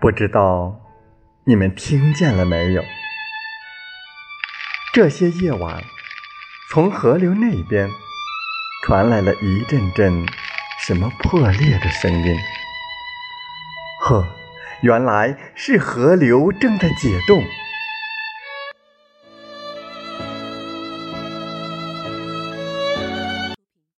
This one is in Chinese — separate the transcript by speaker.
Speaker 1: 不知道你们听见了没有？这些夜晚从河流那边传来了一阵阵什么破裂的声音。呵原来是河流正在解冻。